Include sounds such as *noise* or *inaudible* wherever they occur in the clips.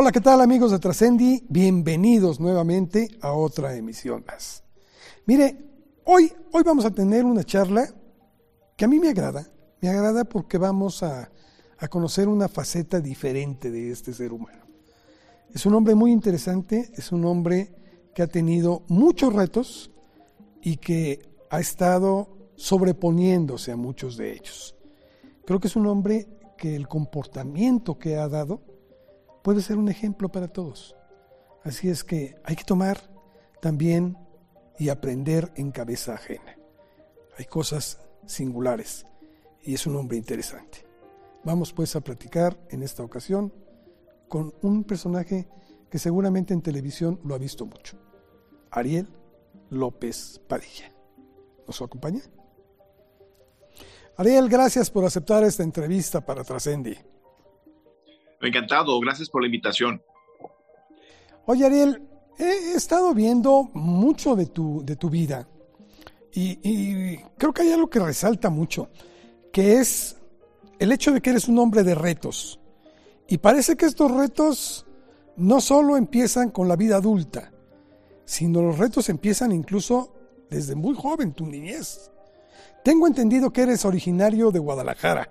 Hola, ¿qué tal amigos de Trascendi? Bienvenidos nuevamente a otra emisión más. Mire, hoy, hoy vamos a tener una charla que a mí me agrada. Me agrada porque vamos a, a conocer una faceta diferente de este ser humano. Es un hombre muy interesante, es un hombre que ha tenido muchos retos y que ha estado sobreponiéndose a muchos de ellos. Creo que es un hombre que el comportamiento que ha dado puede ser un ejemplo para todos. Así es que hay que tomar también y aprender en cabeza ajena. Hay cosas singulares y es un hombre interesante. Vamos pues a platicar en esta ocasión con un personaje que seguramente en televisión lo ha visto mucho, Ariel López Padilla. ¿Nos acompaña? Ariel, gracias por aceptar esta entrevista para Trascendi. Encantado, gracias por la invitación. Oye, Ariel, he estado viendo mucho de tu, de tu vida y, creo que hay algo que resalta mucho, que es el hecho de que eres un hombre de retos. Y parece que estos retos no solo empiezan con la vida adulta, sino los retos empiezan incluso desde muy joven, tu niñez. Tengo entendido que eres originario de Guadalajara.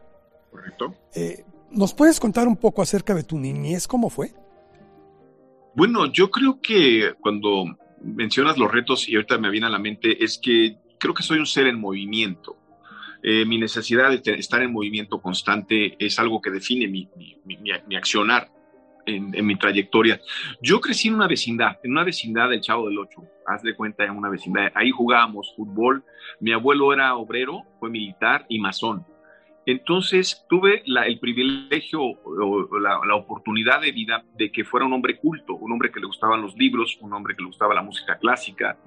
Correcto. Eh, ¿Nos puedes contar un poco acerca de tu niñez? ¿Cómo fue? Bueno, yo creo que cuando mencionas los retos y ahorita me viene a la mente es que creo que soy un ser en movimiento. Eh, mi necesidad de estar en movimiento constante es algo que define mi, mi, accionar en, en, mi trayectoria. Yo crecí en una vecindad, en una vecindad del Chavo del Ocho, haz de cuenta, en una vecindad. Ahí jugábamos fútbol. Mi abuelo era obrero, fue militar y masón. Entonces tuve el privilegio o la, oportunidad de vida de que fuera un hombre culto, un hombre que le gustaban los libros, un hombre que le gustaba la música clásica,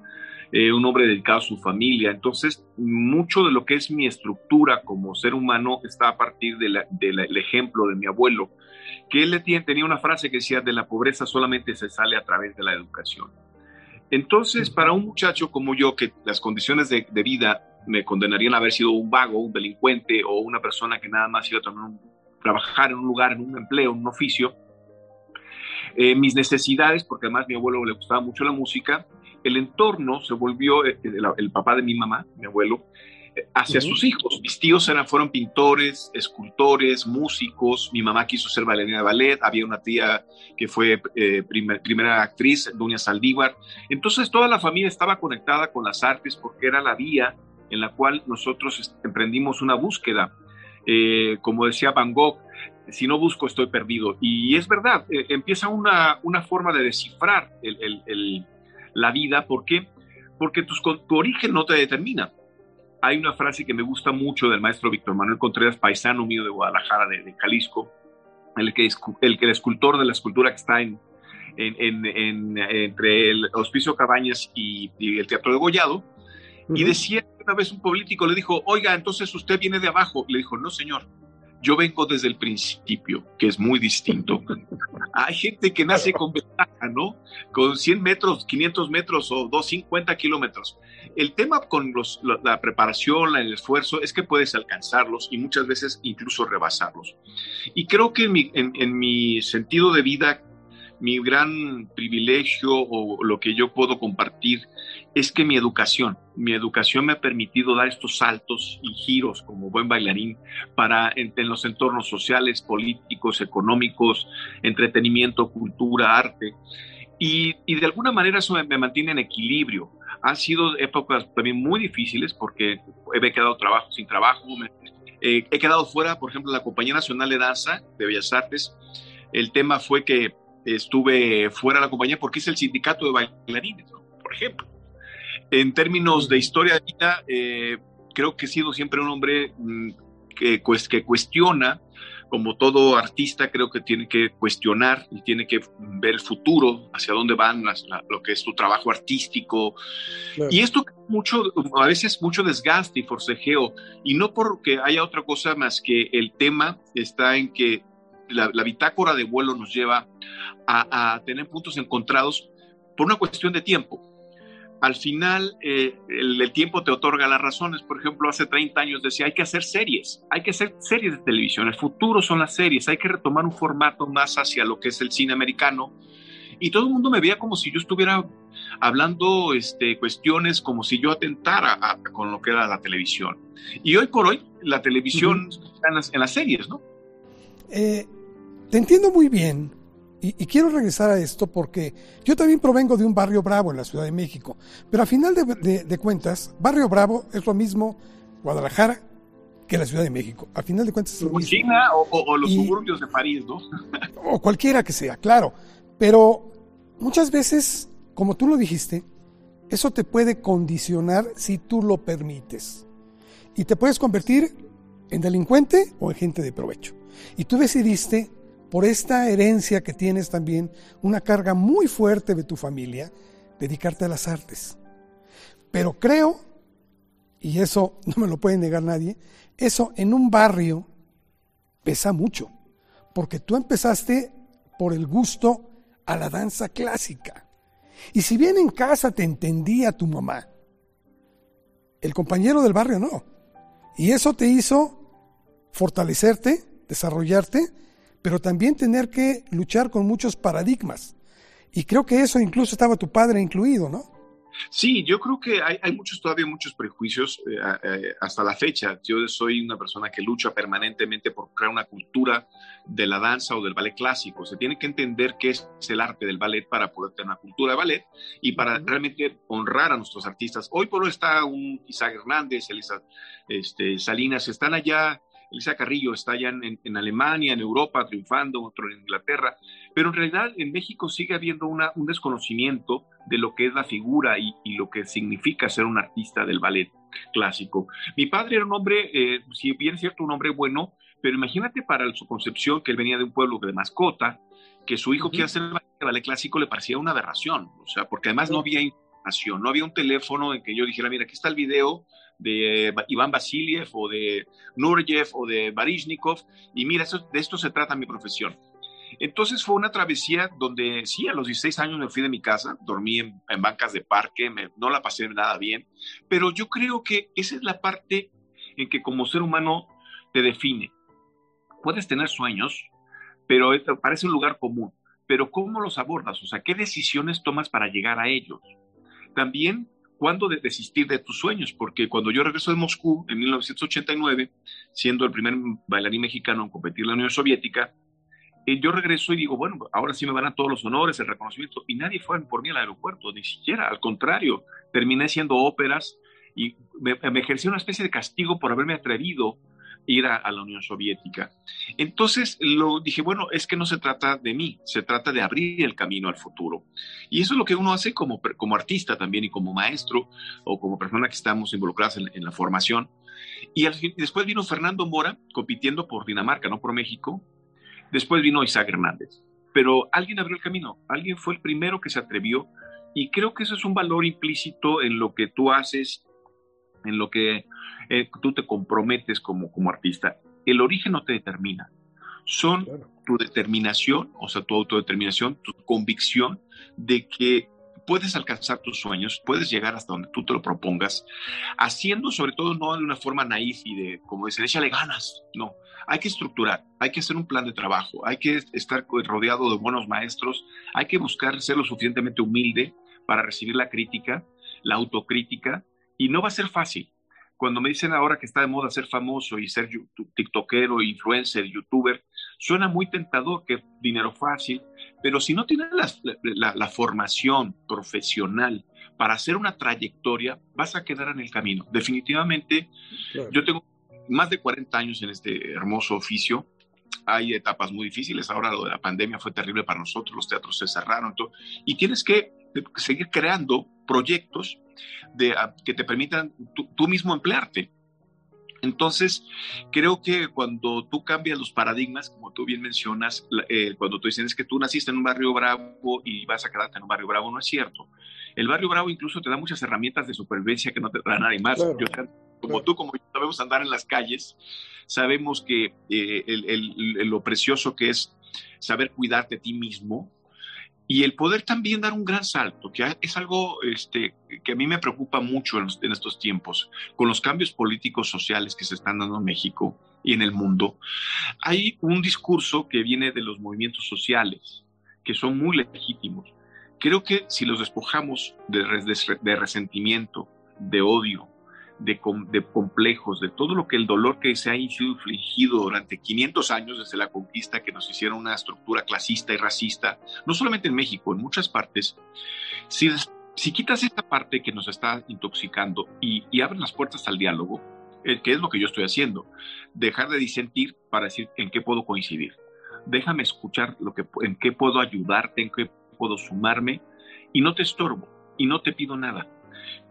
eh, un hombre dedicado a su familia. Entonces, mucho de lo que es mi estructura como ser humano está a partir del ejemplo de mi abuelo, que él tenía una frase que decía, de la pobreza solamente se sale a través de la educación. Entonces, para un muchacho como yo, que las condiciones de, de vida me condenarían a haber sido un vago, un delincuente o una persona que nada más iba a trabajar en un lugar, en un empleo, en un oficio. Eh, mis necesidades, porque además a mi abuelo le gustaba mucho la música, el entorno se volvió, eh, el, papá de mi mamá, mi abuelo, eh, hacia sus hijos. Mis tíos eran, fueron pintores, escultores, músicos. Mi mamá quiso ser bailarina de ballet. Había una tía que fue primera actriz, Doña Saldívar. Entonces toda la familia estaba conectada con las artes porque era la vía en la cual nosotros emprendimos una búsqueda. Eh, como decía Van Gogh, si no busco estoy perdido. Y es verdad, eh, empieza una, una, forma de descifrar la vida. ¿Por qué? Porque tu, tu, origen no te determina. Hay una frase que me gusta mucho del maestro Víctor Manuel Contreras, paisano mío de Guadalajara, de, Jalisco, el que, el el escultor de la escultura que está en, en, entre el Hospicio Cabañas y, y el Teatro de Gollado, y decía una vez un político, le dijo, oiga, entonces usted viene de abajo. Le dijo, no, señor, yo vengo desde el principio, que es muy distinto. *laughs* Hay gente que nace con ventaja, ¿no? Con 100 metros, 500 metros o 250 kilómetros. El tema con los, la, preparación, el esfuerzo, es que puedes alcanzarlos y muchas veces incluso rebasarlos. Y creo que en mi, en mi sentido de vida mi gran privilegio o lo que yo puedo compartir es que mi educación, mi educación me ha permitido dar estos saltos y giros como buen bailarín para en, los entornos sociales, políticos, económicos, entretenimiento, cultura, arte. Y, de alguna manera eso me, mantiene en equilibrio. Han sido épocas también muy difíciles porque he quedado trabajo sin trabajo. Eh, he quedado fuera, por ejemplo, de la Compañía Nacional de Danza de Bellas Artes. El tema fue que estuve fuera de la compañía porque es el sindicato de bailarines, por ejemplo. En términos de historia de vida, eh, creo que he sido siempre un hombre mm, que, que cuestiona, como todo artista, creo que tiene que cuestionar y tiene que ver el futuro, hacia dónde van lo que es tu trabajo artístico. Y esto mucho, a veces mucho desgaste y forcejeo, y no porque haya otra cosa más que el tema está en que la, bitácora de vuelo nos lleva a, tener puntos encontrados por una cuestión de tiempo. al final eh, el, tiempo te otorga las razones. Por ejemplo, hace 30 años decía, hay que hacer series, hay que hacer series de televisión, el futuro son las series, hay que retomar un formato más hacia lo que es el cine americano. Y todo el mundo me veía como si yo estuviera hablando este, cuestiones como si yo atentara con lo que era la televisión. Y hoy por hoy la televisión está en las, series, ¿no? Eh, te entiendo muy bien, y, quiero regresar a esto porque yo también provengo de un barrio bravo en la Ciudad de México, pero a final de, cuentas, barrio bravo es lo mismo Guadalajara que la Ciudad de México. A final de cuentas es lo mismo. China o, los suburbios de París, ¿no? *laughs* o cualquiera que sea, claro. Pero muchas veces, como tú lo dijiste, eso te puede condicionar si tú lo permites. Y te puedes convertir en delincuente o en gente de provecho. Y tú decidiste por esta herencia que tienes también, una carga muy fuerte de tu familia, dedicarte a las artes. Pero creo, y eso *laughs* no me lo puede negar nadie, eso en un barrio pesa mucho, porque tú empezaste por el gusto a la danza clásica. Y si bien en casa te entendía tu mamá, el compañero del barrio no. Y eso te hizo fortalecerte, desarrollarte pero también tener que luchar con muchos paradigmas. Y creo que eso incluso estaba tu padre incluido, ¿no? Sí, yo creo que hay, muchos todavía muchos prejuicios eh, eh, hasta la fecha. Yo soy una persona que lucha permanentemente por crear una cultura de la danza o del ballet clásico. Se tiene que entender qué es el arte del ballet para poder tener una cultura de ballet y para realmente honrar a nuestros artistas. Hoy por hoy está un Isaac Hernández, Elisa este, Salinas, están allá Elisa Carrillo está allá en, Alemania, en Europa, triunfando, otro en Inglaterra, pero en realidad en México sigue habiendo una, un desconocimiento de lo que es la figura y, lo que significa ser un artista del ballet clásico. Mi padre era un hombre, eh, si bien es cierto, un hombre bueno, pero imagínate para su concepción que él venía de un pueblo de mascota, que su hijo quiera hacer el ballet clásico le parecía una aberración, o sea, porque además no había información, no había un teléfono en que yo dijera, mira, aquí está el video de Iván Vasiliev o de Nurjev o de Barishnikov, y mira, de esto se trata mi profesión. Entonces fue una travesía donde sí, a los 16 años me fui de mi casa, dormí en, bancas de parque, no la pasé nada bien, pero yo creo que esa es la parte en que como ser humano te define. Puedes tener sueños, pero parece un lugar común, pero ¿cómo los abordas? O sea, ¿qué decisiones tomas para llegar a ellos? También ¿cuándo de desistir de tus sueños? Porque cuando yo regreso de Moscú en 1989, siendo el primer bailarín mexicano en competir en la Unión Soviética, eh, yo regreso y digo, bueno, ahora sí me van a todos los honores, el reconocimiento, y nadie fue por mí al aeropuerto, ni siquiera, al contrario, terminé haciendo óperas y me, me ejercí una especie de castigo por haberme atrevido ir a, la Unión Soviética. Entonces lo dije, bueno, es que no se trata de mí, se trata de abrir el camino al futuro. Y eso es lo que uno hace como, como artista también y como maestro o como persona que estamos involucradas en, la formación. Y después vino Fernando Mora compitiendo por Dinamarca, no por México. Después vino Isaac Hernández. Pero alguien abrió el camino, alguien fue el primero que se atrevió y creo que eso es un valor implícito en lo que tú haces, en lo que eh, tú te comprometes como, como artista. El origen no te determina, son tu determinación, o sea, tu autodeterminación, tu convicción de que puedes alcanzar tus sueños, puedes llegar hasta donde tú te lo propongas, haciendo sobre todo no de una forma naif y de, como dicen, échale ganas, no, hay que estructurar, hay que hacer un plan de trabajo, hay que estar rodeado de buenos maestros, hay que buscar ser lo suficientemente humilde para recibir la crítica, la autocrítica, y no va a ser fácil, cuando me dicen ahora que está de moda ser famoso y ser tiktokero, influencer, youtuber, suena muy tentador, que dinero fácil, pero si no tienes la, formación profesional para hacer una trayectoria, vas a quedar en el camino. Definitivamente, yo tengo más de 40 años en este hermoso oficio. Hay etapas muy difíciles. Ahora lo de la pandemia fue terrible para nosotros, los teatros se cerraron. Todo, y tienes que seguir creando proyectos de, ah, que te permitan tú, mismo emplearte. Entonces, creo que cuando tú cambias los paradigmas, como tú bien mencionas, eh, cuando tú dices que tú naciste en un barrio bravo y vas a quedarte en un barrio bravo, no es cierto. El barrio bravo incluso te da muchas herramientas de supervivencia que no te da nadie más. Como tú, como yo, sabemos andar en las calles, sabemos que eh, lo precioso que es saber cuidarte a ti mismo, y el poder también dar un gran salto, que es algo este, que a mí me preocupa mucho en, en, estos tiempos, con los cambios políticos sociales que se están dando en México y en el mundo. Hay un discurso que viene de los movimientos sociales, que son muy legítimos. Creo que si los despojamos de, de, de resentimiento, de odio, de, complejos, de todo lo que el dolor que se ha infligido durante 500 años desde la conquista, que nos hicieron una estructura clasista y racista, no solamente en México, en muchas partes, si, si quitas esta parte que nos está intoxicando y, y abres las puertas al diálogo, eh, que es lo que yo estoy haciendo, dejar de disentir para decir en qué puedo coincidir. Déjame escuchar lo que, en qué puedo ayudarte, en qué puedo sumarme y no te estorbo y no te pido nada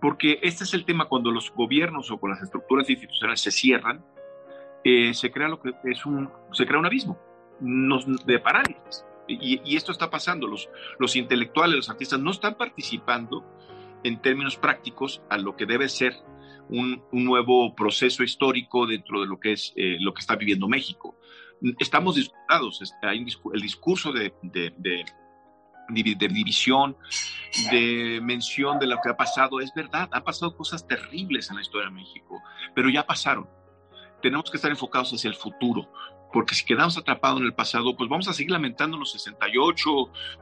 porque este es el tema cuando los gobiernos o con las estructuras institucionales se cierran, eh, se crea lo que es un, se crea un abismo de parálisis. Y, y, esto está pasando, los, los intelectuales, los artistas no están participando en términos prácticos a lo que debe ser un, un nuevo proceso histórico dentro de lo que es eh, lo que está viviendo México. Estamos discutados, hay el discurso de, de, de de división, de mención de lo que ha pasado. Es verdad, han pasado cosas terribles en la historia de México, pero ya pasaron. Tenemos que estar enfocados hacia el futuro, porque si quedamos atrapados en el pasado, pues vamos a seguir lamentando los 68,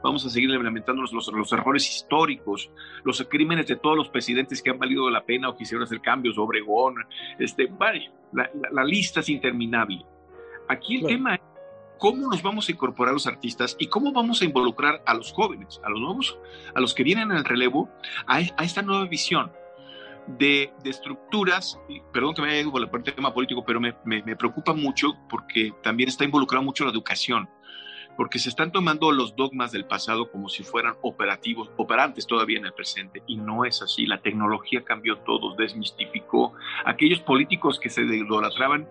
vamos a seguir lamentando los, los, errores históricos, los crímenes de todos los presidentes que han valido la pena o quisieron hacer cambios, Obregón, este, vale, la, la, la lista es interminable. Aquí el tema es cómo nos vamos a incorporar los artistas y cómo vamos a involucrar a los jóvenes, a los nuevos, a los que vienen en el relevo, a, a esta nueva visión de, de, estructuras, perdón que me haya ido por el tema político, pero me, me, preocupa mucho porque también está involucrado mucho la educación, porque se están tomando los dogmas del pasado como si fueran operativos, operantes todavía en el presente, y no es así, la tecnología cambió todo, desmistificó, aquellos políticos que se idolatraban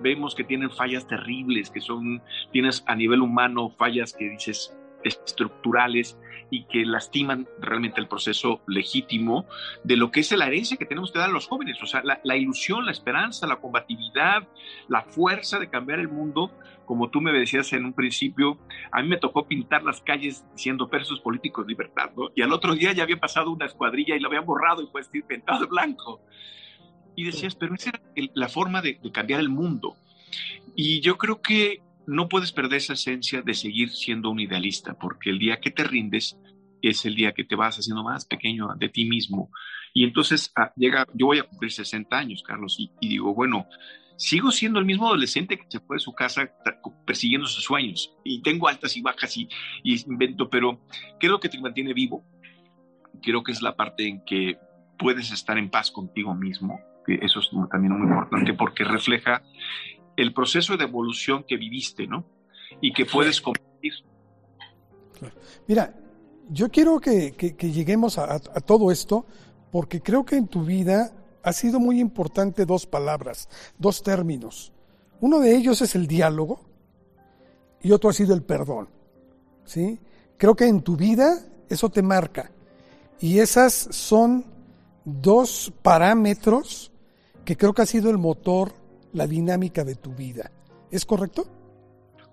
vemos que tienen fallas terribles, que son, tienes a nivel humano fallas que dices estructurales y que lastiman realmente el proceso legítimo de lo que es la herencia que tenemos que dar a los jóvenes, o sea, la, la, ilusión, la esperanza, la combatividad, la fuerza de cambiar el mundo, como tú me decías en un principio, a mí me tocó pintar las calles diciendo persos políticos libertad, ¿no? Y al otro día ya había pasado una escuadrilla y lo habían borrado y pues pintado de blanco y decías, pero esa era el, la forma de, de, cambiar el mundo. Y yo creo que no puedes perder esa esencia de seguir siendo un idealista, porque el día que te rindes es el día que te vas haciendo más pequeño de ti mismo. Y entonces ah, llega, yo voy a cumplir 60 años, Carlos, y, y digo, bueno, sigo siendo el mismo adolescente que se fue de su casa persiguiendo sus sueños y tengo altas y bajas y, y invento, pero ¿qué es lo que te mantiene vivo? Creo que es la parte en que puedes estar en paz contigo mismo, eso es también muy importante porque refleja el proceso de evolución que viviste, ¿no? Y que puedes compartir. Mira, yo quiero que, lleguemos a, a, todo esto porque creo que en tu vida ha sido muy importante dos palabras, dos términos. Uno de ellos es el diálogo y otro ha sido el perdón. ¿sí? Creo que en tu vida eso te marca. Y esas son dos parámetros que creo que ha sido el motor, la dinámica de tu vida. ¿Es correcto?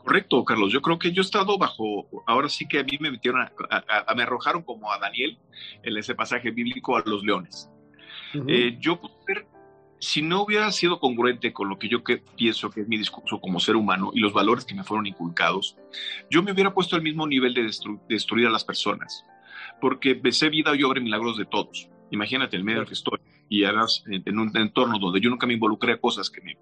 Correcto, Carlos. Yo creo que yo he estado bajo, ahora sí que a mí me metieron, a, a, a, me arrojaron como a Daniel en ese pasaje bíblico a los leones. Uh -huh. eh, yo, si no hubiera sido congruente con lo que yo que pienso que es mi discurso como ser humano y los valores que me fueron inculcados, yo me hubiera puesto al mismo nivel de, destru de destruir a las personas, porque besé vida y obra milagros de todos. Imagínate el medio en que estoy y además en un entorno donde yo nunca me involucré a cosas que me...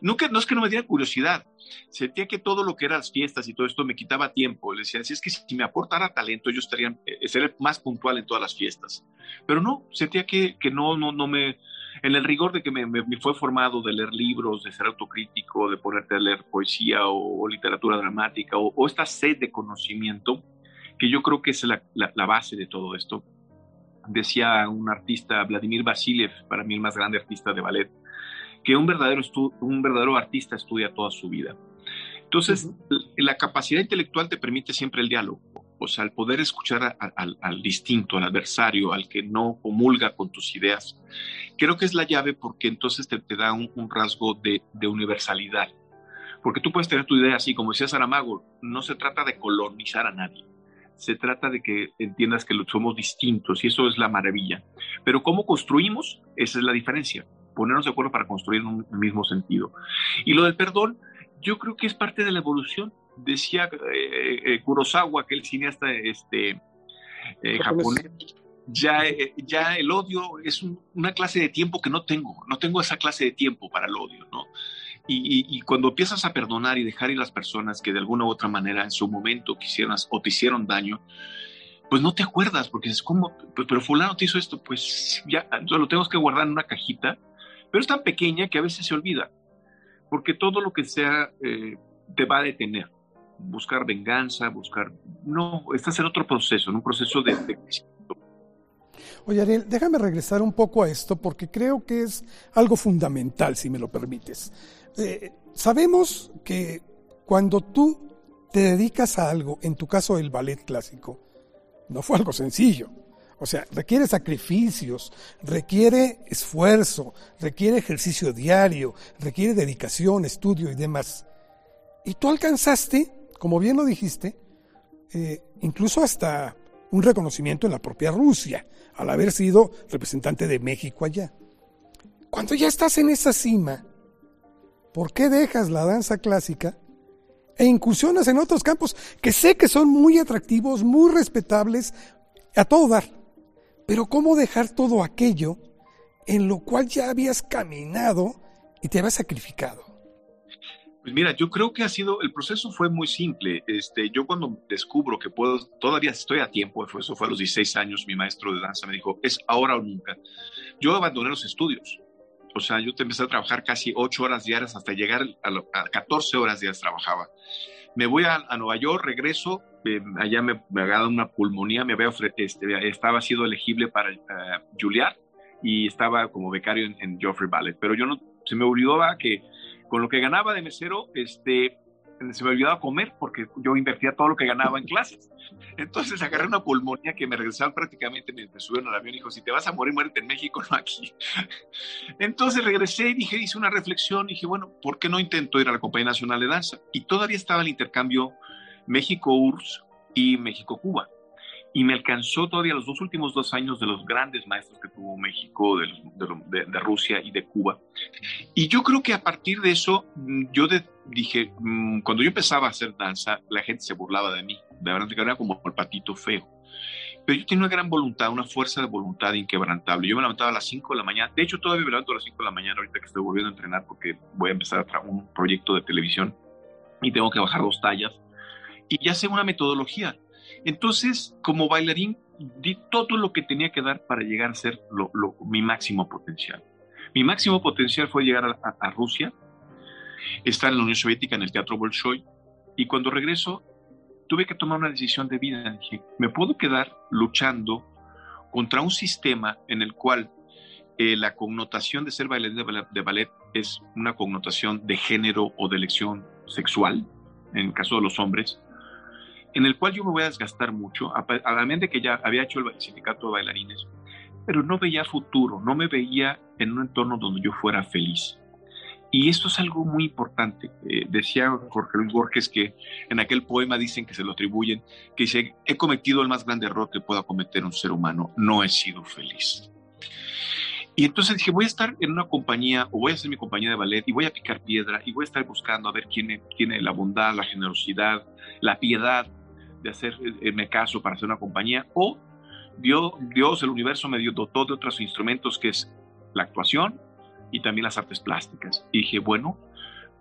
Nunca, no es que no me diera curiosidad, sentía que todo lo que eran las fiestas y todo esto me quitaba tiempo. Le decía, si es que si me aportara talento, yo estaría, eh, sería más puntual en todas las fiestas. Pero no, sentía que, que no, no, no me... En el rigor de que me, me, me, fue formado de leer libros, de ser autocrítico, de ponerte a leer poesía o, o literatura dramática, o, o, esta sed de conocimiento, que yo creo que es la, la, la base de todo esto decía un artista, Vladimir Vasiliev, para mí el más grande artista de ballet, que un verdadero, un verdadero artista estudia toda su vida. Entonces, uh -huh. la capacidad intelectual te permite siempre el diálogo, o sea, el poder escuchar a, a, al, al, distinto, al adversario, al que no comulga con tus ideas. Creo que es la llave porque entonces te, te da un, un rasgo de, de, universalidad. Porque tú puedes tener tu idea así, como decía Saramago, no se trata de colonizar a nadie, se trata de que entiendas que somos distintos y eso es la maravilla. Pero cómo construimos, esa es la diferencia. Ponernos de acuerdo para construir en un mismo sentido. Y lo del perdón, yo creo que es parte de la evolución. Decía eh, eh, Kurosawa, aquel cineasta este, eh, japonés, ya, ya el odio es una clase de tiempo que no tengo. No tengo esa clase de tiempo para el odio, ¿no? Y, cuando empiezas a perdonar y dejar ir las personas que de alguna u otra manera en su momento quisieron o te hicieron daño, pues no te acuerdas, porque es como, pues, pero fulano te hizo esto, pues ya lo tenemos que guardar en una cajita, pero es tan pequeña que a veces se olvida, porque todo lo que sea eh, te va a detener. Buscar venganza, buscar... No, estás en otro proceso, en un proceso de, de Oye, Ariel, déjame regresar un poco a esto porque creo que es algo fundamental, si me lo permites. Eh, sabemos que cuando tú te dedicas a algo, en tu caso el ballet clásico, no fue algo sencillo. O sea, requiere sacrificios, requiere esfuerzo, requiere ejercicio diario, requiere dedicación, estudio y demás. Y tú alcanzaste, como bien lo dijiste, eh, incluso hasta un reconocimiento en la propia Rusia, al haber sido representante de México allá. Cuando ya estás en esa cima, ¿por qué dejas la danza clásica e incursionas en otros campos que sé que son muy atractivos, muy respetables, a todo dar? Pero ¿cómo dejar todo aquello en lo cual ya habías caminado y te habías sacrificado? Pues mira, yo creo que ha sido, el proceso fue muy simple. Este, yo cuando descubro que puedo, todavía estoy a tiempo, eso fue a los 16 años, mi maestro de danza me dijo, es ahora o nunca. Yo abandoné los estudios. O sea, yo empecé a trabajar casi 8 horas diarias hasta llegar a, 14 horas diarias trabajaba. Me voy a, Nueva York, regreso, eh, allá me, me dado una pulmonía, me había este, estaba sido elegible para uh, Juilliard y estaba como becario en, en Ballet, pero yo no, se me olvidaba que con lo que ganaba de mesero, este, se me olvidaba comer porque yo invertía todo lo que ganaba en clases. Entonces agarré una pulmonía que me regresaban prácticamente mientras subieron al avión y dijo, si te vas a morir, muérete en México, no aquí. Entonces regresé y dije, hice una reflexión dije, bueno, ¿por qué no intento ir a la Compañía Nacional de Danza? Y todavía estaba el intercambio México-URSS y México-Cuba y me alcanzó todavía los dos últimos dos años de los grandes maestros que tuvo México, de, de, Rusia y de Cuba. Y yo creo que a partir de eso, mm, yo dije, mm, cuando yo empezaba a hacer danza, la gente se burlaba de mí, de verdad que era como el patito feo. Pero yo tenía una gran voluntad, una fuerza de voluntad inquebrantable. Yo me levantaba a las 5 de la mañana. De hecho, todavía me levanto a las 5 de la mañana ahorita que estoy volviendo a entrenar porque voy a empezar a un proyecto de televisión y tengo que bajar dos tallas. Y ya sé una metodología entonces, como bailarín, di todo lo que tenía que dar para llegar a ser mi máximo potencial. Mi máximo potencial fue llegar a, Rusia, estar en la Unión Soviética en el Teatro Bolshoi, y cuando regreso tuve que tomar una decisión de vida. Dije, me puedo quedar luchando contra un sistema en el cual eh, la connotación de ser bailarín de ballet es una connotación de género o de elección sexual, en el caso de los hombres, en el cual yo me voy a desgastar mucho, a, la mente que ya había hecho el sindicato de bailarines, pero no veía futuro, no me veía en un entorno donde yo fuera feliz. Y esto es algo muy importante. Eh, decía Jorge Luis Borges que en aquel poema dicen que se lo atribuyen, que he cometido el más grande error que pueda cometer un ser humano, no he sido feliz. Y entonces dije, voy a estar en una compañía, o voy a hacer mi compañía de ballet, y voy a picar piedra, y voy a estar buscando a ver quién tiene la bondad, la generosidad, la piedad de hacerme caso para hacer una compañía, o Dios, Dios, el universo me dio dotó de otros instrumentos que es la actuación y también las artes plásticas. Y dije, bueno,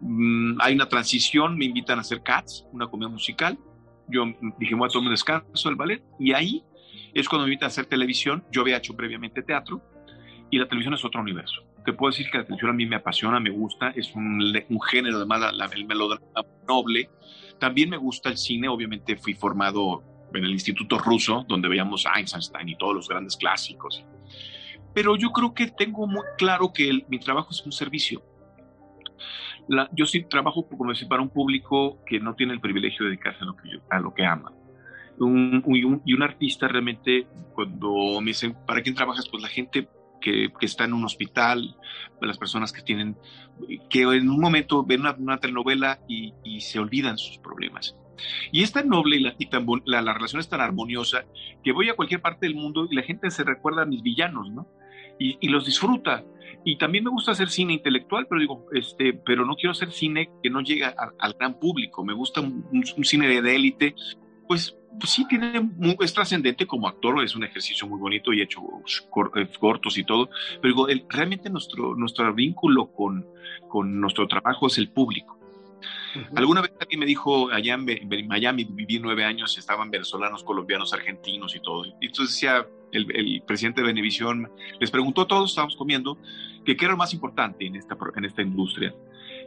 mm, hay una transición, me invitan a hacer CATS, una comedia musical. Yo dije, voy a tomar un descanso del ballet, y ahí es cuando me invitan a hacer televisión. Yo había hecho previamente teatro, y la televisión es otro universo. Te puedo decir que la televisión a mí me apasiona, me gusta, es un, un género, además, la, el melodrama noble también me gusta el cine, obviamente fui formado en el Instituto Ruso, donde veíamos Einstein y todos los grandes clásicos. Pero yo creo que tengo muy claro que mi trabajo es un servicio. yo sí trabajo como decir, para un público que no tiene el privilegio de dedicarse a lo que, a lo que ama. y un artista realmente, cuando me dicen, ¿para quién trabajas? Pues la gente que, está en un hospital, las personas que tienen, que en un momento ven una, telenovela y, se olvidan sus problemas. Y es tan noble y, la, tan, la, la, relación es tan armoniosa que voy a cualquier parte del mundo y la gente se recuerda a mis villanos, ¿no? Y, los disfruta. Y también me gusta hacer cine intelectual, pero digo, este, pero no quiero hacer cine que no llegue al gran público. Me gusta un, un, cine de élite, pues, pues, sí tiene, es trascendente como actor, es un ejercicio muy bonito y he hecho eh, cortos y todo, pero digo, el, realmente nuestro, nuestro vínculo con, con nuestro trabajo es el público. Alguna vez alguien me dijo, allá en, Miami viví nueve años, estaban venezolanos, colombianos, argentinos y todo. Y entonces decía el, presidente de Benevisión, les preguntó a todos, estábamos comiendo, que qué era lo más importante en esta, en esta industria.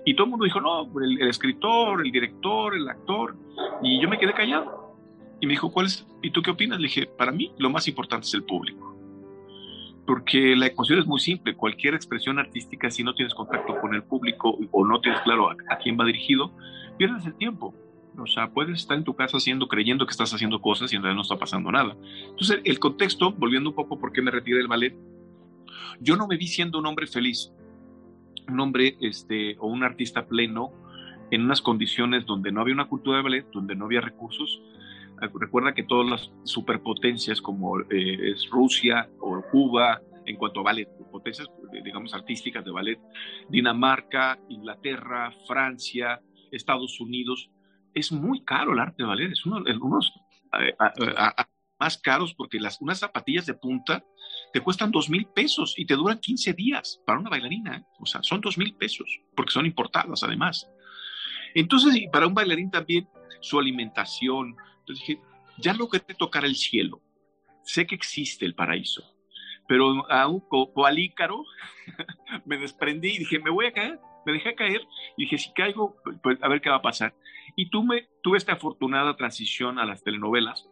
Y todo el mundo dijo, no, el, el, escritor, el director, el actor. Y yo me quedé callado. Y me dijo, ¿cuál es? ¿Y tú qué opinas? Le dije, para mí lo más importante es el público porque la ecuación es muy simple. Cualquier expresión artística, si no tienes contacto con el público o no tienes claro a, quién va dirigido, pierdes el tiempo. O sea, puedes estar en tu casa haciendo, creyendo que estás haciendo cosas y en realidad no está pasando nada. Entonces, el contexto, volviendo un poco por qué me retiré del ballet, yo no me vi siendo un hombre feliz, un hombre este, o un artista pleno en unas condiciones donde no había una cultura de ballet, donde no había recursos, Recuerda que todas las superpotencias como eh, es Rusia o Cuba, en cuanto a ballet, potencias, digamos, artísticas de ballet, Dinamarca, Inglaterra, Francia, Estados Unidos, es muy caro el arte de ballet, es uno de los eh, más caros porque las, unas zapatillas de punta te cuestan dos mil pesos y te duran 15 días para una bailarina, ¿eh? o sea, son dos mil pesos porque son importadas además. Entonces, para un bailarín también, su alimentación, entonces dije, ya logré tocar el cielo. Sé que existe el paraíso. Pero a un coalícaro *laughs* me desprendí y dije, me voy a caer. Me dejé caer y dije, si caigo, pues a ver qué va a pasar. Y tuve, tuve esta afortunada transición a las telenovelas.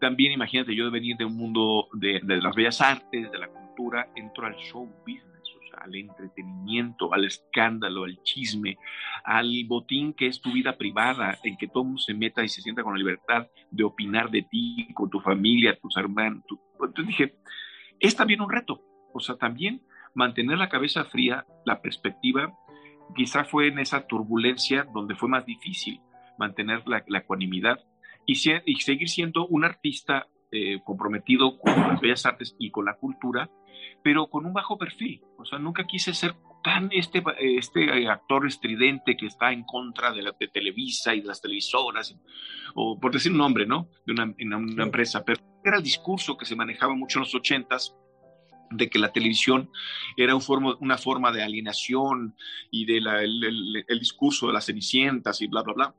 También imagínate, yo venir de un mundo de, de las bellas artes, de la cultura, entro al show business al entretenimiento, al escándalo, al chisme, al botín que es tu vida privada, en que todo mundo se meta y se sienta con la libertad de opinar de ti, con tu familia, tus hermanos. Entonces dije, es también un reto, o sea, también mantener la cabeza fría, la perspectiva, quizá fue en esa turbulencia donde fue más difícil mantener la, ecuanimidad y, y, seguir siendo un artista eh, comprometido con las bellas artes y con la cultura, pero con un bajo perfil. O sea, nunca quise ser tan este, este actor estridente que está en contra de, la, de Televisa y de las televisoras, o por decir un nombre, ¿no? De una, una empresa. Pero era el discurso que se manejaba mucho en los ochentas, de que la televisión era un forma, una forma de alienación y del de el, el, discurso de las cenicientas y bla, bla, bla.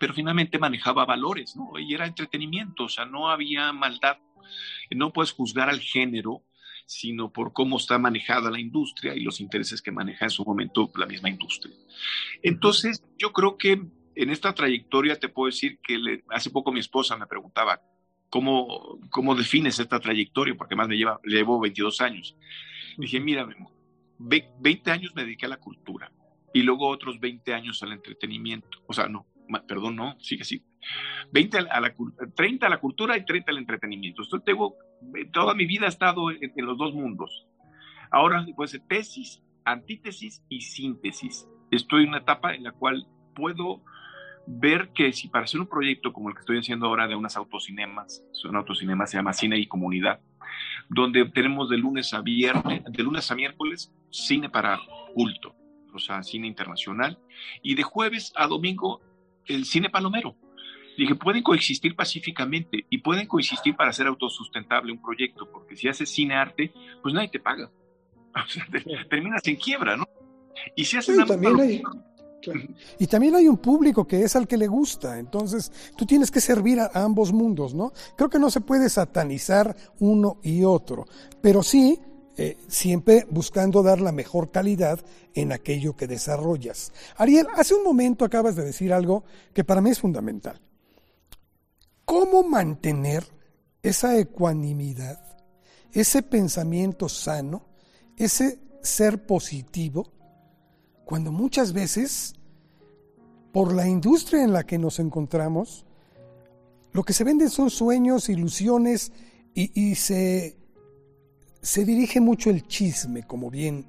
Pero finalmente manejaba valores, ¿no? Y era entretenimiento, o sea, no había maldad. No puedes juzgar al género sino por cómo está manejada la industria y los intereses que maneja en su momento la misma industria. Entonces, yo creo que en esta trayectoria te puedo decir que hace poco mi esposa me preguntaba, ¿cómo, cómo defines esta trayectoria? Porque más me lleva, llevo 22 años. Dije, mira, 20 años me dediqué a la cultura y luego otros 20 años al entretenimiento. O sea, no, perdón, no, sigue así. 20 a la, 30 a la cultura y 30 al entretenimiento. Entonces tengo, eh, toda mi vida he estado en, los dos mundos. Ahora, pues, tesis, antítesis y síntesis. Estoy en una etapa en la cual puedo ver que si para hacer un proyecto como el que estoy haciendo ahora de unas autocinemas, son autocinemas, se llama Cine y Comunidad, donde tenemos de lunes a viernes, de lunes a miércoles, cine para culto, o sea, cine internacional, y de jueves a domingo el cine palomero, Dije, pueden coexistir pacíficamente y pueden coexistir para hacer autosustentable un proyecto, porque si haces cine arte, pues nadie te paga. *laughs* O sea, terminas en quiebra, ¿no? Y si haces también hay, Y también hay un público que es al que le gusta, entonces tú tienes que servir a, ambos mundos, ¿no? Creo que no se puede satanizar uno y otro, pero sí eh, siempre buscando dar la mejor calidad en aquello que desarrollas. Ariel, hace un momento acabas de decir algo que para mí es fundamental. ¿Cómo mantener esa ecuanimidad, ese pensamiento sano, ese ser positivo, cuando muchas veces, por la industria en la que nos encontramos, lo que se venden son sueños, ilusiones y, se, se dirige mucho el chisme, como bien,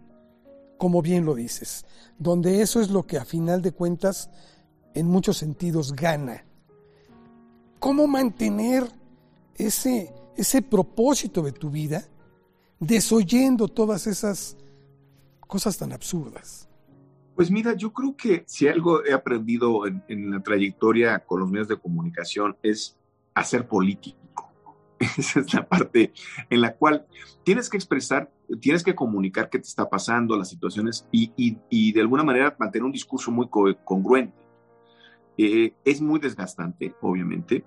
como bien lo dices, donde eso es lo que a final de cuentas, en muchos sentidos, gana cómo mantener ese, ese propósito de tu vida desoyendo todas esas cosas tan absurdas. Pues mira, yo creo que si algo he aprendido en, en la trayectoria con los medios de comunicación es hacer política *laughs* esa es la parte en la cual tienes que expresar, tienes que comunicar qué te está pasando, las situaciones y, de alguna manera mantener un discurso muy congruente. Eh, es muy desgastante, obviamente,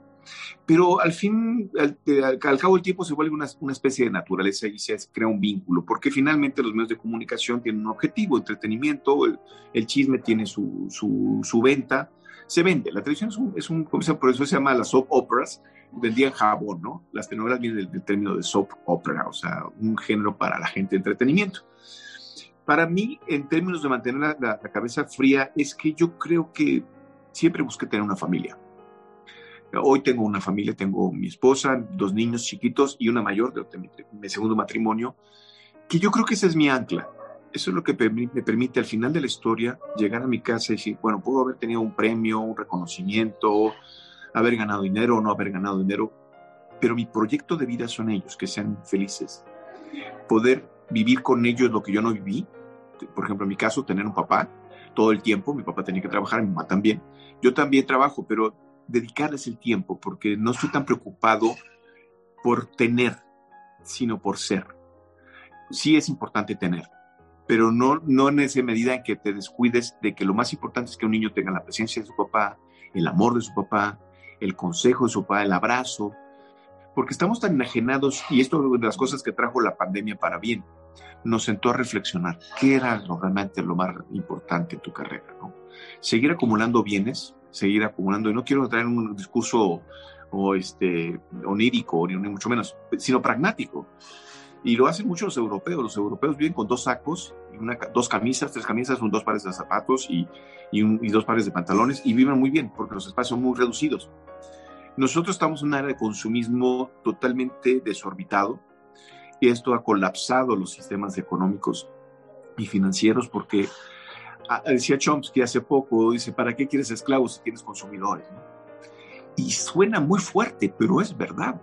pero al fin, al, cabo del tiempo se vuelve una, especie de naturaleza y se crea un vínculo, porque finalmente los medios de comunicación tienen un objetivo, entretenimiento, el, chisme tiene su, su, venta, se vende. La televisión es un, es un, por eso se llama las soap operas, vendían jabón, ¿no? Las telenovelas vienen del, término de soap opera, o sea, un género para la gente de entretenimiento. Para mí, en términos de mantener la, cabeza fría, es que yo creo que siempre busqué tener una familia. Hoy tengo una familia, tengo mi esposa, dos niños chiquitos y una mayor de, mi, segundo matrimonio, que yo creo que esa es mi ancla. Eso es lo que me permite al final de la historia llegar a mi casa y decir, bueno, puedo haber tenido un premio, un reconocimiento, haber ganado dinero o no haber ganado dinero, pero mi proyecto de vida son ellos, que sean felices. Poder vivir con ellos lo que yo no viví, por ejemplo, en mi caso, tener un papá todo el tiempo, mi papá tenía que trabajar, mi mamá también. Yo también trabajo, pero dedicarles el tiempo, porque no estoy tan preocupado por tener, sino por ser. Sí es importante tener, pero no, no en esa medida en que te descuides de que lo más importante es que un niño tenga la presencia de su papá, el amor de su papá, el consejo de su papá, el abrazo, porque estamos tan enajenados, y esto es una de las cosas que trajo la pandemia para bien, nos sentó a reflexionar qué era realmente lo más importante en tu carrera, ¿no? Seguir acumulando bienes, seguir acumulando, y no quiero traer un discurso o este, onírico, ni, mucho menos, sino pragmático. Y lo hacen muchos europeos. Los europeos viven con dos sacos, una, dos camisas, tres camisas, un, dos pares de zapatos y, y, dos pares de pantalones y viven muy bien porque los espacios son muy reducidos. Nosotros estamos en un área de consumismo totalmente desorbitado y esto ha colapsado los sistemas económicos y financieros porque ah, decía Chomsky hace poco, dice, ¿para qué quieres esclavos si tienes consumidores? Y suena muy fuerte, pero es verdad.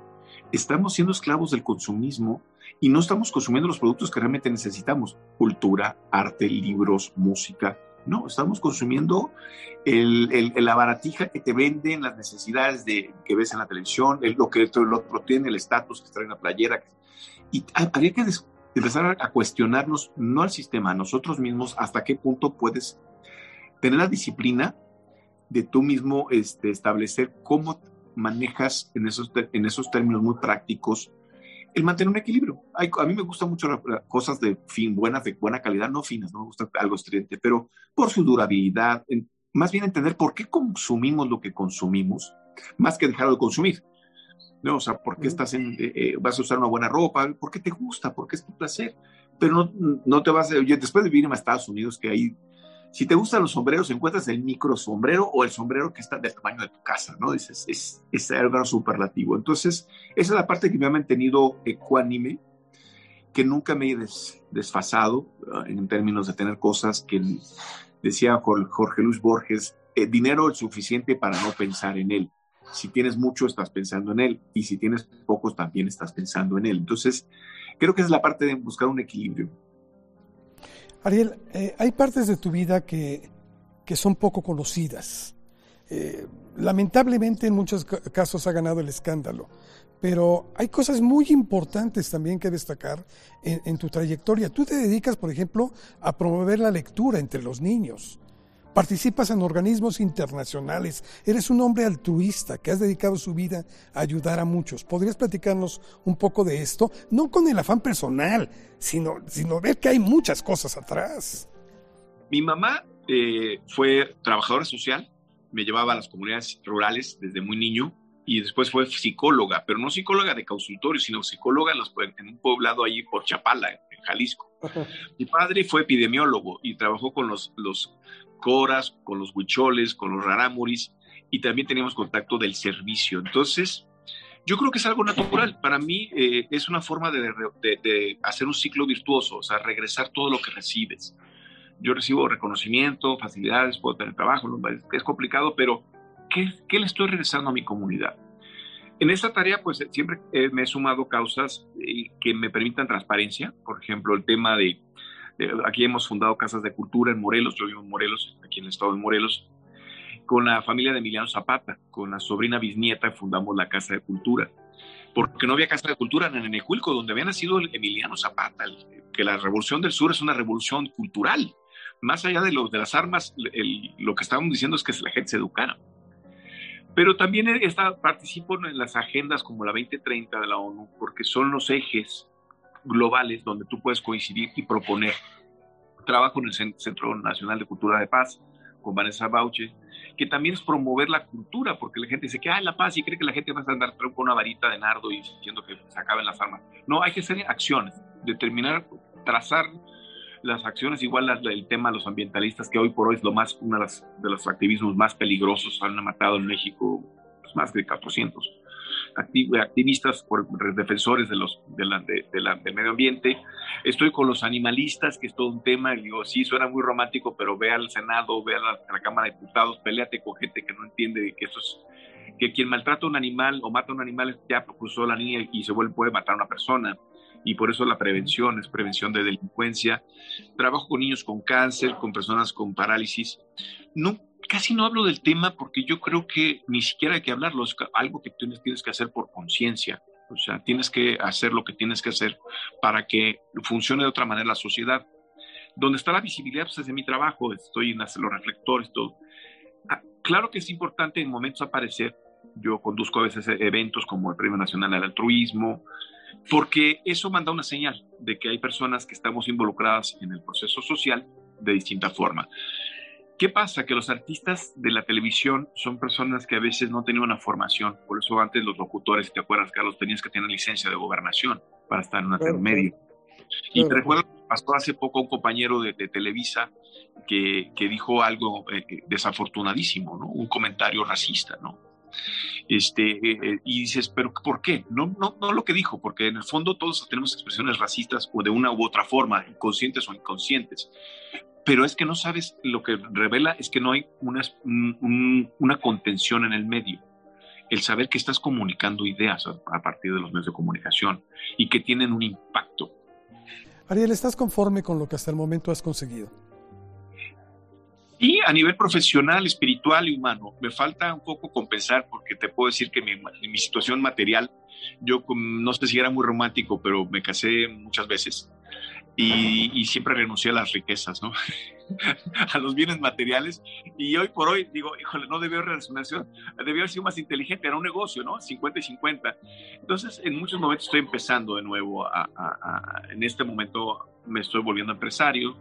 Estamos siendo esclavos del consumismo y no estamos consumiendo los productos que realmente necesitamos, cultura, arte, libros, música. No, estamos consumiendo el, la baratija que te venden, las necesidades de, que ves en la televisión, lo que el otro tiene, el estatus que trae en la playera. Y habría que empezar a cuestionarnos, no al sistema, a nosotros mismos, hasta qué punto puedes tener la disciplina de tú mismo este, establecer cómo manejas en esos, en esos términos muy prácticos el mantener un equilibrio. a mí me gustan mucho las cosas de fin, buenas, de buena calidad, no finas, no me gusta algo estridente, pero por su durabilidad, más bien entender por qué consumimos lo que consumimos, más que dejarlo de consumir. ¿no? O sea, ¿por qué estás en, eh, eh, vas a usar una buena ropa? ¿Por qué te gusta? ¿Por qué es tu placer? Pero no, no te vas a, después de vivir en Estados Unidos, que ahí si te gustan los sombreros, encuentras el micro sombrero o el sombrero que está del tamaño de tu casa, ¿no? Dices, es, es algo superlativo. Entonces, esa es la parte que me ha mantenido ecuánime, que nunca me he desfasado ah, en términos de tener cosas que decía Jorge Luis Borges, eh, dinero es suficiente para no pensar en él. Si tienes mucho, estás pensando en él, y si tienes pocos, también estás pensando en él. Entonces, creo que es la parte de buscar un equilibrio. Ariel, eh, hay partes de tu vida que, son poco conocidas. Eh, lamentablemente en muchos casos ha ganado el escándalo, pero hay cosas muy importantes también que destacar en, en, tu trayectoria. Tú te dedicas, por ejemplo, a promover la lectura entre los niños. Participas en organismos internacionales, eres un hombre altruista que has dedicado su vida a ayudar a muchos. ¿Podrías platicarnos un poco de esto? No con el afán personal, sino, sino ver que hay muchas cosas atrás. Mi mamá eh, fue trabajadora social, me llevaba a las comunidades rurales desde muy niño y después fue psicóloga, pero no psicóloga de consultorio, sino psicóloga en, los, en un poblado allí por Chapala, en Jalisco. Mi padre fue epidemiólogo y trabajó con los, los coras, con los huicholes, con los rarámuris y también teníamos contacto del servicio. Entonces, yo creo que es algo natural. Para mí eh, es una forma de, hacer un ciclo virtuoso, o sea, regresar todo lo que recibes. Yo recibo reconocimiento, facilidades, puedo tener trabajo, es complicado, pero ¿qué, ¿qué, le estoy regresando a mi comunidad? En esta tarea, pues siempre me he sumado causas que me permitan transparencia. Por ejemplo, el tema de, aquí hemos fundado casas de cultura en Morelos, yo vivo en Morelos, aquí en el estado de Morelos, con la familia de Emiliano Zapata, con la sobrina bisnieta fundamos la Casa de Cultura porque no había casa de cultura en Enecuilco, donde había nacido Emiliano Zapata, que la revolución del sur es una revolución cultural. Más allá de, de las armas, lo que estábamos diciendo es que la gente se educara. Pero también está, participo en las agendas como la 2030 de la ONU, porque son los ejes globales donde tú puedes coincidir y proponer. Trabajo en el Centro Nacional de Cultura de Paz con Vanessa Bauche, que también es promover la cultura, porque la gente dice que hay la paz y cree que la gente va a andar con una varita de nardo y diciendo que se acaben las armas. No, hay que hacer acciones, determinar, trazar las acciones, igual el tema de los ambientalistas, que hoy por hoy es lo más, uno de, de los activismos más peligrosos, han matado en México más de 400 activistas, por defensores de los, de la, de, del medio ambiente. Estoy con los animalistas, que es todo un tema. Digo, sí, suena muy romántico, pero ve al Senado, ve a la, Cámara de Diputados, peleate con gente que no entiende que esto es que quien maltrata a un animal o mata a un animal ya cruzó la línea y se vuelve, puede matar a una persona. Y por eso la prevención es prevención de delincuencia. Trabajo con niños con cáncer, con personas con parálisis. No, casi no hablo del tema porque yo creo que ni siquiera hay que hablarlo, es algo que tienes, tienes que hacer por conciencia. O sea, tienes que hacer lo que tienes que hacer para que funcione de otra manera la sociedad. Donde está la visibilidad, pues es de mi trabajo, estoy en los reflectores, todo. Ah, claro que es importante en momentos aparecer. Yo conduzco a veces eventos como el Premio Nacional al Altruismo, porque eso manda una señal de que hay personas que estamos involucradas en el proceso social de distinta forma. ¿Qué pasa? Que los artistas de la televisión son personas que a veces no tenían una formación. Por eso antes los locutores, ¿te acuerdas, Carlos? Tenías que tener licencia de gobernación para estar en una claro, medio. Y te recuerdo que pasó hace poco un compañero de, de Televisa que, que, dijo algo eh, desafortunadísimo, ¿no? Un comentario racista, ¿no? Este, eh, y dices, ¿pero por qué? No, no, no lo que dijo, porque en el fondo todos tenemos expresiones racistas o de una u otra forma, conscientes o inconscientes pero es que no sabes, lo que revela es que no hay una, una contención en el medio. El saber que estás comunicando ideas a, partir de los medios de comunicación y que tienen un impacto. Ariel, ¿estás conforme con lo que hasta el momento has conseguido? Y a nivel profesional, espiritual y humano, me falta un poco compensar porque te puedo decir que mi, mi situación material, yo no sé si era muy romántico, pero me casé muchas veces y, siempre renuncié a las riquezas, ¿no? *laughs* a los bienes materiales. Y hoy por hoy digo, híjole, no debió relacionarse, debió haber sido más inteligente, era un negocio, ¿no? 50 y 50. Entonces, en muchos momentos estoy empezando de nuevo. A, en este momento me estoy volviendo empresario,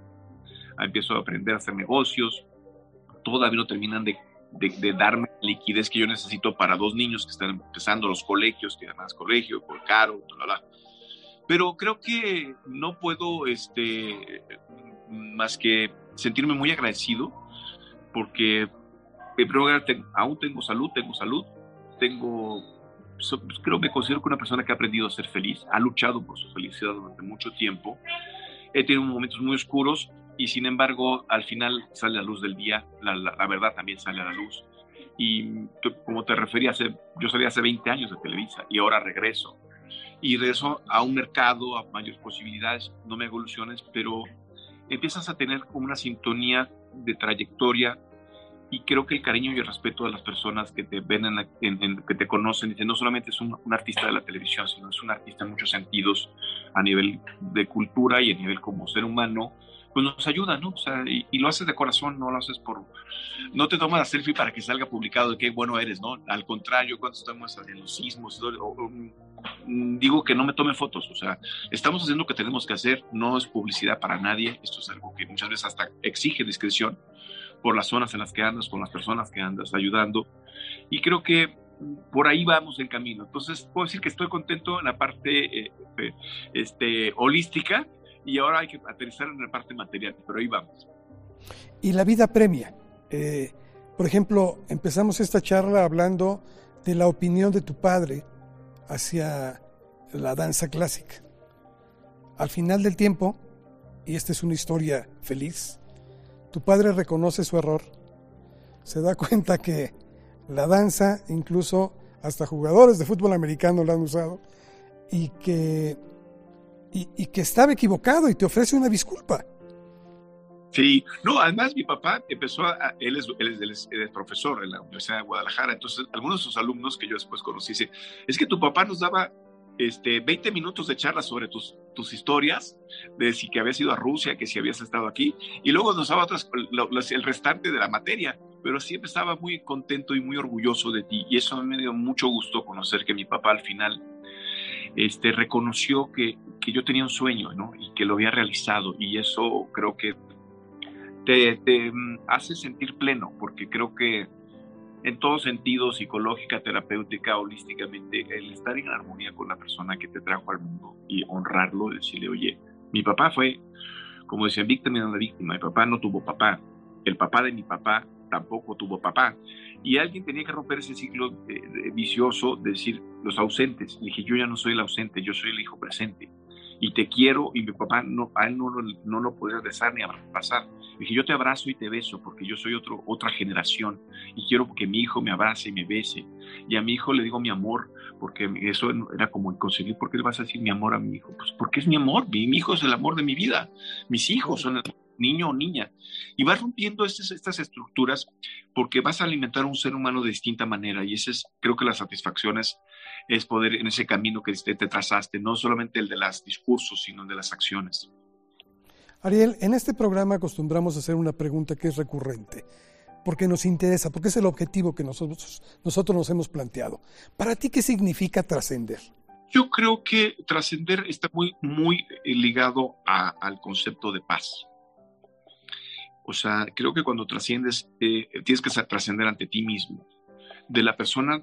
empiezo a aprender a hacer negocios. Todavía no terminan de, de, darme liquidez que yo necesito para dos niños que están empezando los colegios, que además colegio, por caro, bla, bla pero creo que no puedo este, más que sentirme muy agradecido porque en primer lugar aún tengo salud, tengo salud, tengo, creo me considero que una persona que ha aprendido a ser feliz, ha luchado por su felicidad durante mucho tiempo, he tenido momentos muy oscuros y sin embargo al final sale la luz del día, la, la, verdad también sale a la luz. Y como te refería, hace, yo salí hace 20 años de Televisa y ahora regreso y de eso a un mercado, a mayores posibilidades, no me evoluciones, pero empiezas a tener como una sintonía de trayectoria y creo que el cariño y el respeto de las personas que te ven, en, que te conocen, dicen, no solamente es un, un, artista de la televisión, sino es un artista en muchos sentidos a nivel de cultura y a nivel como ser humano, pues nos ayuda, ¿no? O sea, y, y, lo haces de corazón, no lo haces por... No te tomas la selfie para que salga publicado de qué bueno eres, ¿no? Al contrario, cuando estamos en los sismos, mm, digo que no me tome fotos, o sea, estamos haciendo lo que tenemos que hacer, no es publicidad para nadie, esto es algo que muchas veces hasta exige discreción por las zonas en las que andas, con las personas que andas ayudando, y creo que por ahí vamos el camino. Entonces, puedo decir que estoy contento en la parte eh, eh este, holística, y ahora hay que aterrizar en la parte material, pero ahí vamos. Y la vida premia. Eh, por ejemplo, empezamos esta charla hablando de la opinión de tu padre hacia la danza clásica. Al final del tiempo, y esta es una historia feliz, tu padre reconoce su error, se da cuenta que la danza incluso hasta jugadores de fútbol americano lo han usado, y que, y, que estaba equivocado y te ofrece una disculpa. Sí, no, además mi papá empezó a, él es, él es, profesor en la Universidad de Guadalajara, entonces algunos de sus alumnos que yo después conocí dicen, es que tu papá nos daba este, 20 minutos de charla sobre tus, tus historias, de si que habías ido a Rusia, que si habías estado aquí, y luego nos daba otras, el restante de la materia, pero siempre estaba muy contento y muy orgulloso de ti, y eso me dio mucho gusto conocer que mi papá al final este, reconoció que, que yo tenía un sueño, ¿no? Y que lo había realizado, y eso creo que te, mm, hace sentir pleno, porque creo que en todo sentido, psicológica, terapéutica, holísticamente, el estar en armonía con la persona que te trajo al mundo y honrarlo, decirle, oye, mi papá fue, como decían, víctima de la víctima, mi papá no tuvo papá, el papá de mi papá tampoco tuvo papá, y alguien tenía que romper ese ciclo vicioso de decir los ausentes, y dije, yo ya no soy el ausente, yo soy el hijo presente, y te quiero, y mi papá no, a él no, no lo podía besar ni abrazar, Dije, yo te abrazo y te beso porque yo soy otro, otra generación y quiero que mi hijo me abrace y me bese. Y a mi hijo le digo mi amor porque eso era como inconcebible. ¿Por qué le vas a decir mi amor a mi hijo? Pues porque es mi amor. Mi, hijo es el amor de mi vida. Mis hijos son el niño o niña. Y vas rompiendo estas, estas estructuras porque vas a alimentar a un ser humano de distinta manera. Y ese es, creo que la satisfacción es, es poder en ese camino que te, te trazaste, no solamente el de los discursos, sino el de las acciones. Ariel, en este programa acostumbramos a hacer una pregunta que es recurrente, porque nos interesa, porque es el objetivo que nosotros, nosotros nos hemos planteado. Para ti, ¿qué significa trascender? Yo creo que trascender está muy, muy ligado al concepto de paz. O sea, creo que cuando trasciendes, eh, tienes que trascender ante ti mismo. De la persona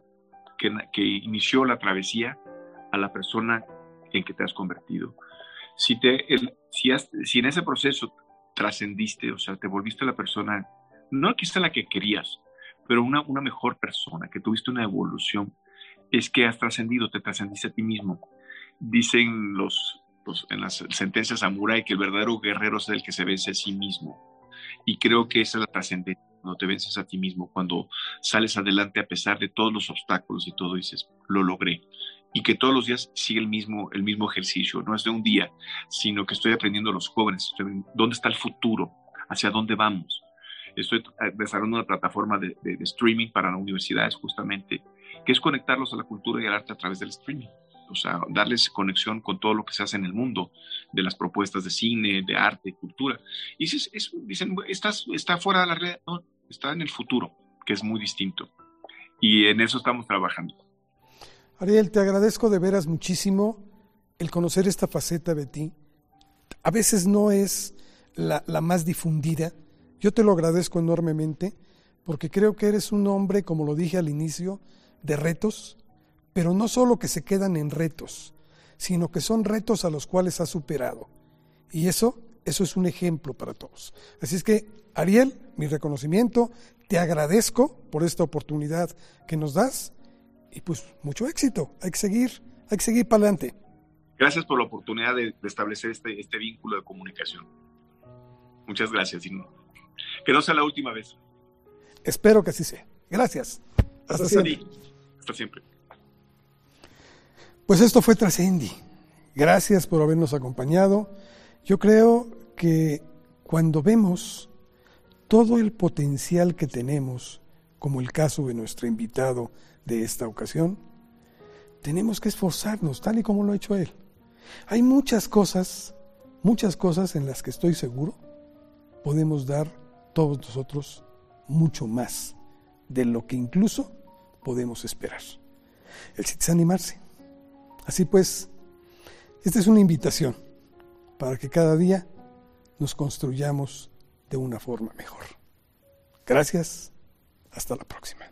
que, que inició la travesía a la persona en que te has convertido si, te, si, si en ese proceso trascendiste, o sea, te volviste la persona, no quizá la que querías, pero una, una mejor persona, que tuviste una evolución, es que has trascendido, te trascendiste a ti mismo. Dicen los, en las sentencias samurai que el verdadero guerrero es el que se vence a sí mismo. Y creo que esa es la trascendencia, cuando te vences a ti mismo, cuando sales adelante a pesar de todos los obstáculos y todo, dices, lo logré y que todos los días sigue el mismo, el mismo ejercicio, no es de un día, sino que estoy aprendiendo a los jóvenes, dónde está el futuro, hacia dónde vamos. Estoy eh, desarrollando una plataforma de, streaming para las universidades justamente, que es conectarlos a la cultura y al arte a través del streaming. O sea, darles conexión con todo lo que se hace en el mundo, de las propuestas de cine, de arte, cultura. Y dicen, estás, está fuera de la red, no, está en el futuro, que es muy distinto. Y en eso estamos trabajando. Ariel, te agradezco de veras muchísimo el conocer esta faceta de ti. A veces no es la, más difundida. Yo te lo agradezco enormemente porque creo que eres un hombre, como lo dije al inicio, de retos, pero no solo que se quedan en retos, sino que son retos a los cuales has superado. Y eso, eso es un ejemplo para todos. Así es que, Ariel, mi reconocimiento, te agradezco por esta oportunidad que nos das y pues mucho éxito. Hay que seguir, hay que seguir para adelante. Gracias por la oportunidad de, establecer este, este vínculo de comunicación. Muchas gracias. que no sea la última vez. Espero que así sea. Gracias. Hasta, siempre. Hasta siempre. Pues esto fue Trascendi. Gracias por habernos acompañado. Yo creo que cuando vemos todo el potencial que tenemos, como el caso de nuestro invitado de esta ocasión, tenemos que esforzarnos tal y como lo ha hecho él. Hay muchas cosas, muchas cosas en las que estoy seguro podemos dar todos nosotros mucho más de lo que incluso podemos esperar. El sitio es animarse. Así pues, esta es una invitación para que cada día nos construyamos de una forma mejor. Gracias. Hasta la próxima.